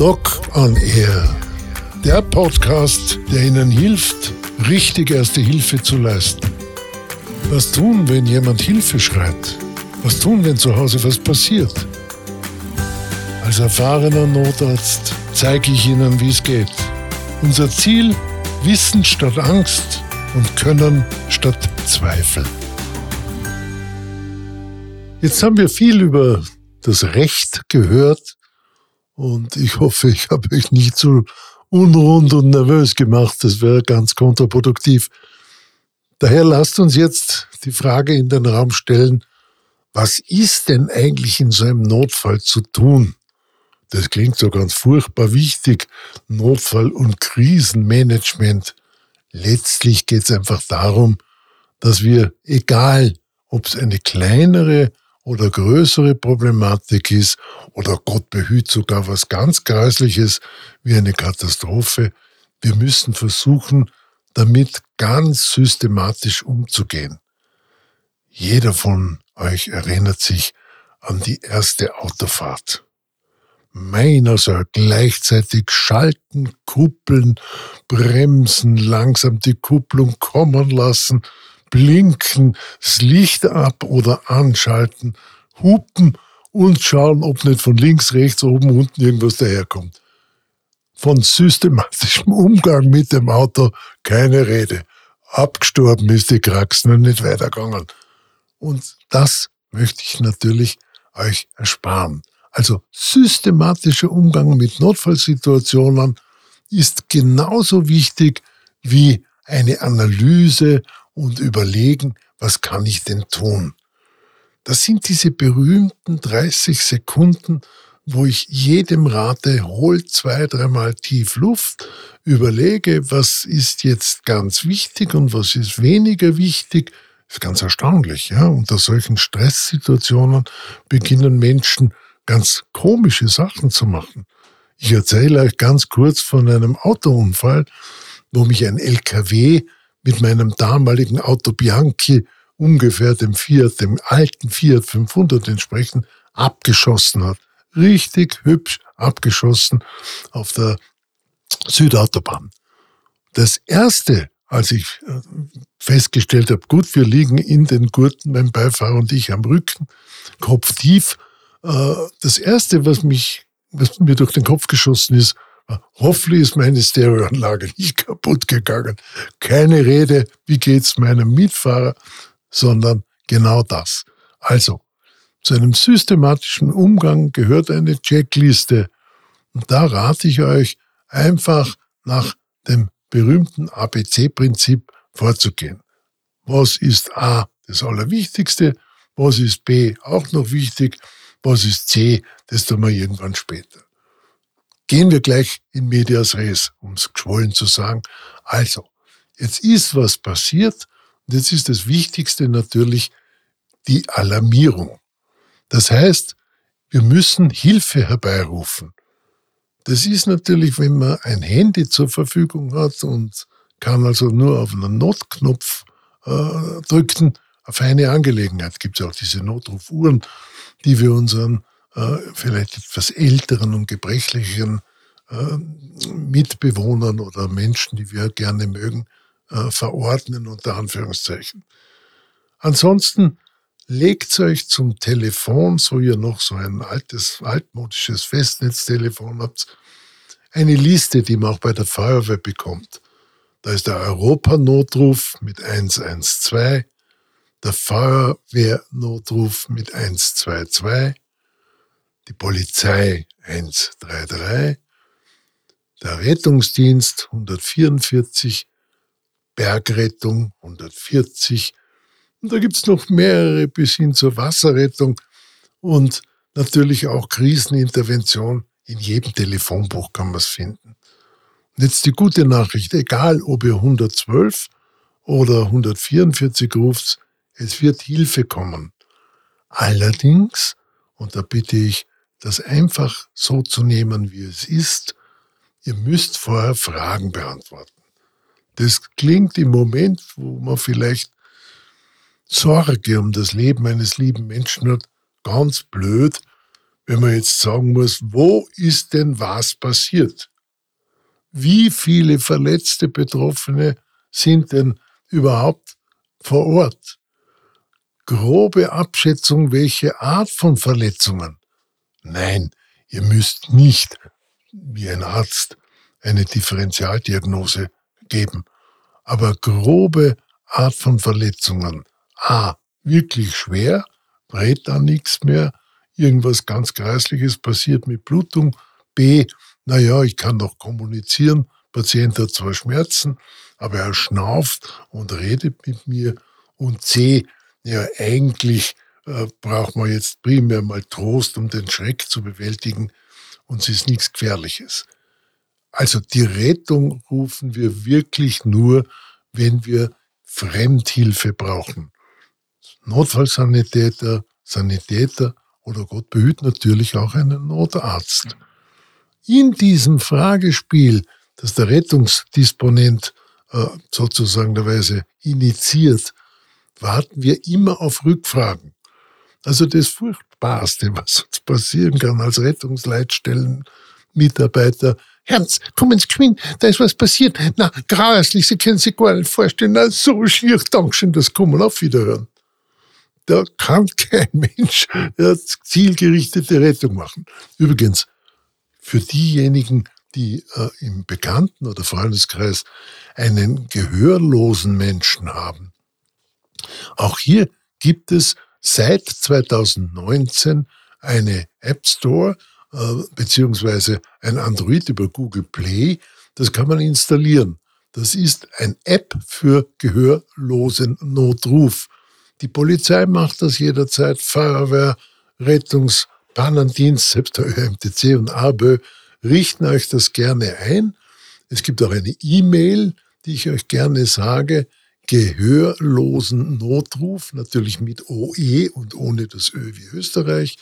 Doc on Air. Der Podcast, der Ihnen hilft, richtig erste Hilfe zu leisten. Was tun, wenn jemand Hilfe schreit? Was tun, wenn zu Hause was passiert? Als erfahrener Notarzt zeige ich Ihnen, wie es geht. Unser Ziel, Wissen statt Angst und Können statt Zweifel. Jetzt haben wir viel über das Recht gehört und ich hoffe, ich habe euch nicht zu unrund und nervös gemacht. Das wäre ganz kontraproduktiv. Daher lasst uns jetzt die Frage in den Raum stellen, was ist denn eigentlich in so einem Notfall zu tun? Das klingt so ganz furchtbar wichtig. Notfall- und Krisenmanagement. Letztlich geht es einfach darum, dass wir, egal ob es eine kleinere oder größere Problematik ist oder Gott behüt sogar was ganz Greisliches wie eine Katastrophe, wir müssen versuchen, damit ganz systematisch umzugehen. Jeder von euch erinnert sich an die erste Autofahrt. Meiner soll gleichzeitig schalten, kuppeln, bremsen, langsam die Kupplung kommen lassen, blinken, das Licht ab oder anschalten, hupen und schauen, ob nicht von links, rechts, oben, unten irgendwas daherkommt. Von systematischem Umgang mit dem Auto keine Rede. Abgestorben ist die Kraxen und nicht weitergegangen. Und das möchte ich natürlich euch ersparen. Also systematischer Umgang mit Notfallsituationen ist genauso wichtig wie eine Analyse und überlegen, was kann ich denn tun? Das sind diese berühmten 30 Sekunden, wo ich jedem rate, hol zwei, dreimal tief Luft, überlege, was ist jetzt ganz wichtig und was ist weniger wichtig. Das ist ganz erstaunlich, ja. Unter solchen Stresssituationen beginnen Menschen ganz komische Sachen zu machen. Ich erzähle euch ganz kurz von einem Autounfall, wo mich ein LKW mit meinem damaligen Auto Bianchi, ungefähr dem Fiat, dem alten Fiat 500 entsprechend, abgeschossen hat. Richtig hübsch abgeschossen auf der Südautobahn. Das erste, als ich äh, festgestellt habe, gut, wir liegen in den Gurten, mein Beifahrer und ich am Rücken, Kopf tief. Äh, das erste, was mich, was mir durch den Kopf geschossen ist, Hoffentlich ist meine Stereoanlage nicht kaputt gegangen. Keine Rede, wie geht's meinem Mitfahrer, sondern genau das. Also, zu einem systematischen Umgang gehört eine Checkliste. Und da rate ich euch, einfach nach dem berühmten ABC-Prinzip vorzugehen. Was ist A das Allerwichtigste? Was ist B auch noch wichtig? Was ist C? Das tun wir irgendwann später. Gehen wir gleich in medias res, um es geschwollen zu sagen. Also, jetzt ist was passiert und jetzt ist das Wichtigste natürlich die Alarmierung. Das heißt, wir müssen Hilfe herbeirufen. Das ist natürlich, wenn man ein Handy zur Verfügung hat und kann also nur auf einen Notknopf äh, drücken, eine feine Angelegenheit. Gibt es auch diese Notrufuhren, die wir unseren äh, vielleicht etwas älteren und gebrechlichen äh, Mitbewohnern oder Menschen, die wir gerne mögen, äh, verordnen, unter Anführungszeichen. Ansonsten legt euch zum Telefon, so ihr noch so ein altes, altmodisches Festnetztelefon habt, eine Liste, die man auch bei der Feuerwehr bekommt. Da ist der Europanotruf mit 112, der Feuerwehrnotruf mit 122, die Polizei 133, der Rettungsdienst 144, Bergrettung 140 und da gibt's noch mehrere bis hin zur Wasserrettung und natürlich auch Krisenintervention. In jedem Telefonbuch kann man es finden. Und jetzt die gute Nachricht, egal ob ihr 112 oder 144 ruft, es wird Hilfe kommen. Allerdings, und da bitte ich das einfach so zu nehmen, wie es ist. Ihr müsst vorher Fragen beantworten. Das klingt im Moment, wo man vielleicht Sorge um das Leben eines lieben Menschen hat, ganz blöd. wenn man jetzt sagen muss, wo ist denn was passiert? Wie viele verletzte Betroffene sind denn überhaupt vor Ort? Grobe Abschätzung, welche Art von Verletzungen? Nein, ihr müsst nicht wie ein Arzt eine Differentialdiagnose geben. Aber grobe Art von Verletzungen. A. Wirklich schwer, dreht da nichts mehr, irgendwas ganz Kreisliches passiert mit Blutung. B. Naja, ich kann noch kommunizieren. Patient hat zwar Schmerzen, aber er schnauft und redet mit mir. Und C. Ja, eigentlich äh, braucht man jetzt primär mal Trost, um den Schreck zu bewältigen. Und es ist nichts Gefährliches. Also die Rettung rufen wir wirklich nur, wenn wir Fremdhilfe brauchen. Notfallsanitäter, Sanitäter oder Gott behüt natürlich auch einen Notarzt. In diesem Fragespiel, das der Rettungsdisponent äh, sozusagen der Weise initiiert, warten wir immer auf Rückfragen. Also das Furchtbarste, was uns passieren kann als Rettungsleitstellenmitarbeiter, Herz, kommen Sie geschwind, da ist was passiert. Na, grauslich, Sie können sich gar nicht vorstellen. Na, so schier, Dankeschön, das kommen auf Wiederhören. Da kann kein Mensch zielgerichtete Rettung machen. Übrigens, für diejenigen, die äh, im Bekannten- oder Freundeskreis einen gehörlosen Menschen haben, auch hier gibt es seit 2019 eine App Store, äh, beziehungsweise ein Android über Google Play. Das kann man installieren. Das ist ein App für gehörlosen Notruf. Die Polizei macht das jederzeit, Feuerwehr, Rettungs-, Pannendienst, selbst der ÖMTC und ABÖ richten euch das gerne ein. Es gibt auch eine E-Mail, die ich euch gerne sage, gehörlosen Notruf, natürlich mit OE und ohne das Ö wie Österreich,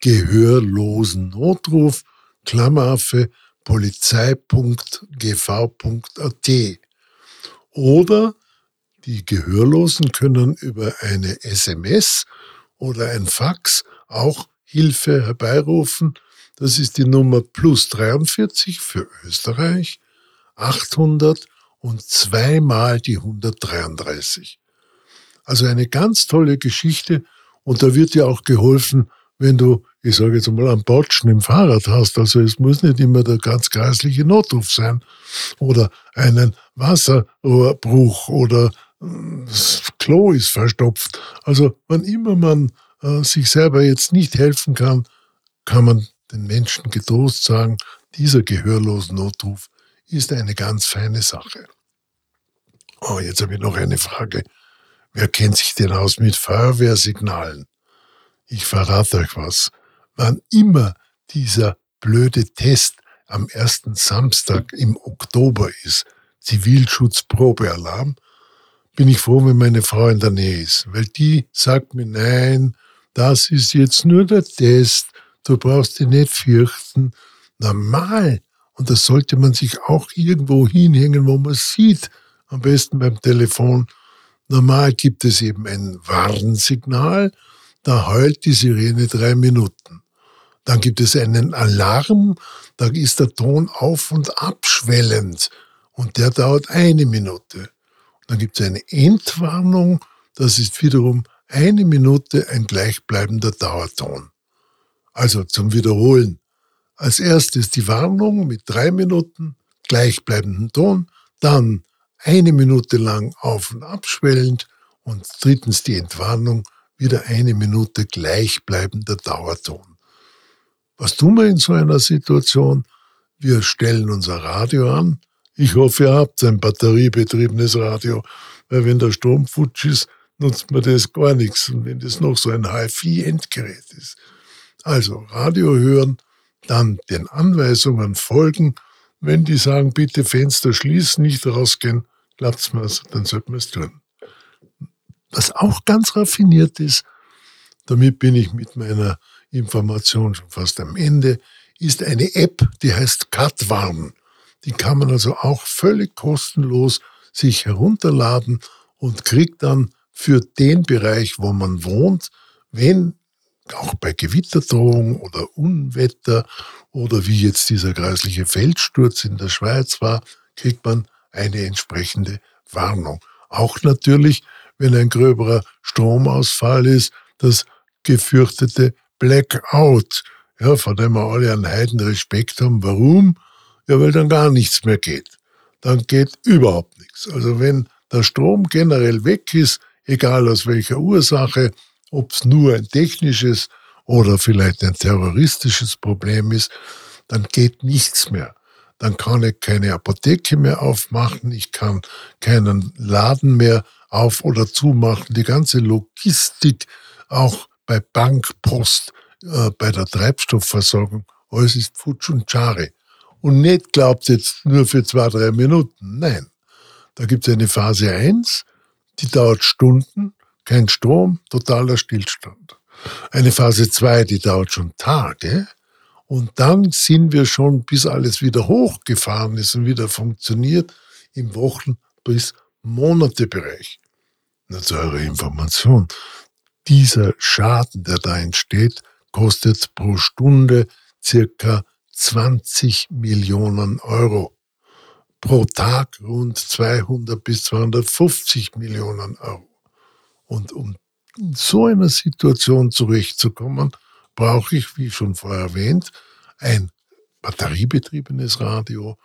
gehörlosen Notruf, Klammeraffe, polizei.gv.at. Oder die Gehörlosen können über eine SMS oder ein Fax auch Hilfe herbeirufen. Das ist die Nummer plus 43 für Österreich, 800 und zweimal die 133. Also eine ganz tolle Geschichte und da wird dir auch geholfen, wenn du ich sage jetzt mal, einen Botschen im Fahrrad hast. Also es muss nicht immer der ganz kreisliche Notruf sein oder einen Wasserrohrbruch oder hm, das Klo ist verstopft. Also wann immer man äh, sich selber jetzt nicht helfen kann, kann man den Menschen getrost sagen, dieser gehörlose Notruf ist eine ganz feine Sache. Oh, jetzt habe ich noch eine Frage. Wer kennt sich denn aus mit Feuerwehrsignalen? Ich verrate euch was wann immer dieser blöde Test am ersten Samstag im Oktober ist, Zivilschutzprobealarm, bin ich froh, wenn meine Frau in der Nähe ist, weil die sagt mir, nein, das ist jetzt nur der Test, du brauchst dich nicht fürchten. Normal. Und das sollte man sich auch irgendwo hinhängen, wo man sieht, am besten beim Telefon. Normal gibt es eben ein Warnsignal, da heult die Sirene drei Minuten. Dann gibt es einen Alarm, da ist der Ton auf und abschwellend und der dauert eine Minute. Dann gibt es eine Endwarnung, das ist wiederum eine Minute ein gleichbleibender Dauerton. Also zum Wiederholen. Als erstes die Warnung mit drei Minuten gleichbleibenden Ton, dann eine Minute lang auf und abschwellend und drittens die Entwarnung, wieder eine Minute gleichbleibender Dauerton. Was tun wir in so einer Situation? Wir stellen unser Radio an. Ich hoffe, ihr habt ein batteriebetriebenes Radio, weil wenn der Strom futsch ist, nutzt man das gar nichts. Und wenn das noch so ein HiFi-Endgerät ist. Also Radio hören, dann den Anweisungen folgen. Wenn die sagen, bitte Fenster schließen, nicht rausgehen, klappt's mir, dann sollte man es tun. Was auch ganz raffiniert ist, damit bin ich mit meiner Information schon fast am Ende, ist eine App, die heißt Cutwarn. Die kann man also auch völlig kostenlos sich herunterladen und kriegt dann für den Bereich, wo man wohnt, wenn auch bei Gewitterdrohung oder Unwetter oder wie jetzt dieser kreisliche Feldsturz in der Schweiz war, kriegt man eine entsprechende Warnung. Auch natürlich, wenn ein gröberer Stromausfall ist, das gefürchtete Blackout, ja, vor dem wir alle einen Heiden Respekt haben. Warum? Ja, weil dann gar nichts mehr geht. Dann geht überhaupt nichts. Also wenn der Strom generell weg ist, egal aus welcher Ursache, ob es nur ein technisches oder vielleicht ein terroristisches Problem ist, dann geht nichts mehr. Dann kann ich keine Apotheke mehr aufmachen, ich kann keinen Laden mehr auf oder zumachen. Die ganze Logistik, auch bei Bank, Post, äh, bei der Treibstoffversorgung, alles ist futsch und schare. Und nicht glaubt jetzt nur für zwei, drei Minuten. Nein. Da gibt es eine Phase 1, die dauert Stunden, kein Strom, totaler Stillstand. Eine Phase 2, die dauert schon Tage. Und dann sind wir schon, bis alles wieder hochgefahren ist und wieder funktioniert, im Wochen- bis Monatebereich. Nur zu eurer Information. Dieser Schaden, der da entsteht, kostet pro Stunde circa 20 Millionen Euro. Pro Tag rund 200 bis 250 Millionen Euro. Und um in so einer Situation zurechtzukommen, brauche ich, wie schon vorher erwähnt, ein batteriebetriebenes Radio,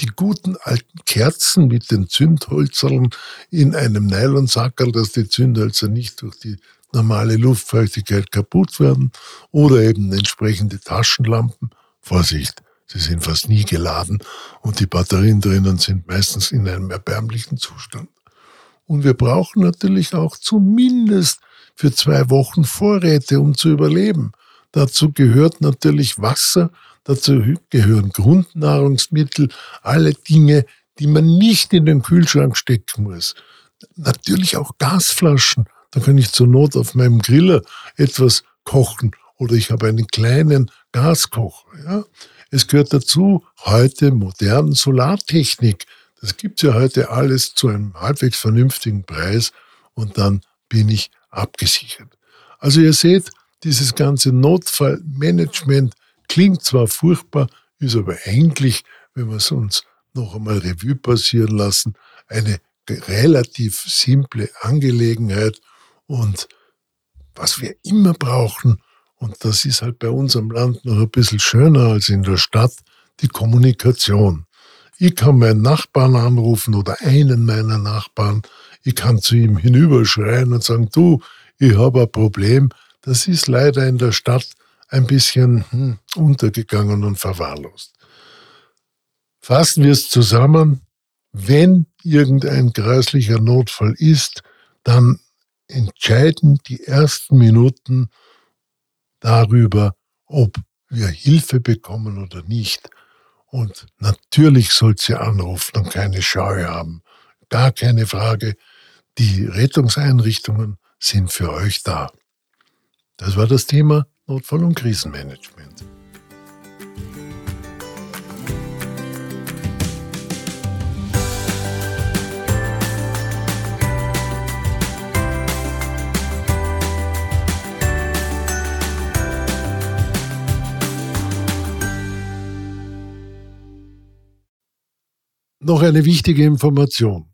die guten alten Kerzen mit den Zündhölzern in einem Nylonsackerl, dass die Zündhölzer nicht durch die normale Luftfeuchtigkeit kaputt werden oder eben entsprechende Taschenlampen. Vorsicht, sie sind fast nie geladen und die Batterien drinnen sind meistens in einem erbärmlichen Zustand. Und wir brauchen natürlich auch zumindest für zwei Wochen Vorräte, um zu überleben. Dazu gehört natürlich Wasser, dazu gehören Grundnahrungsmittel, alle Dinge, die man nicht in den Kühlschrank stecken muss. Natürlich auch Gasflaschen. Da kann ich zur Not auf meinem Griller etwas kochen oder ich habe einen kleinen Gaskocher. Ja. Es gehört dazu heute moderne Solartechnik. Das gibt es ja heute alles zu einem halbwegs vernünftigen Preis und dann bin ich abgesichert. Also ihr seht, dieses ganze Notfallmanagement klingt zwar furchtbar, ist aber eigentlich, wenn wir es uns noch einmal Revue passieren lassen, eine relativ simple Angelegenheit und was wir immer brauchen, und das ist halt bei unserem Land noch ein bisschen schöner als in der Stadt, die Kommunikation. Ich kann meinen Nachbarn anrufen oder einen meiner Nachbarn. Ich kann zu ihm hinüberschreien und sagen, du, ich habe ein Problem. Das ist leider in der Stadt ein bisschen hm, untergegangen und verwahrlost. Fassen wir es zusammen. Wenn irgendein gräuslicher Notfall ist, dann entscheiden die ersten Minuten darüber, ob wir Hilfe bekommen oder nicht. Und natürlich sollt ihr anrufen und keine Scheu haben. Gar keine Frage. Die Rettungseinrichtungen sind für euch da. Das war das Thema Notfall- und Krisenmanagement. Noch eine wichtige Information.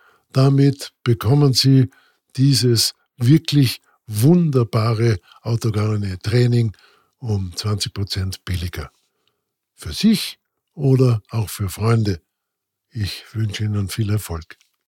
Damit bekommen Sie dieses wirklich wunderbare autogene Training um 20 Prozent billiger. Für sich oder auch für Freunde. Ich wünsche Ihnen viel Erfolg.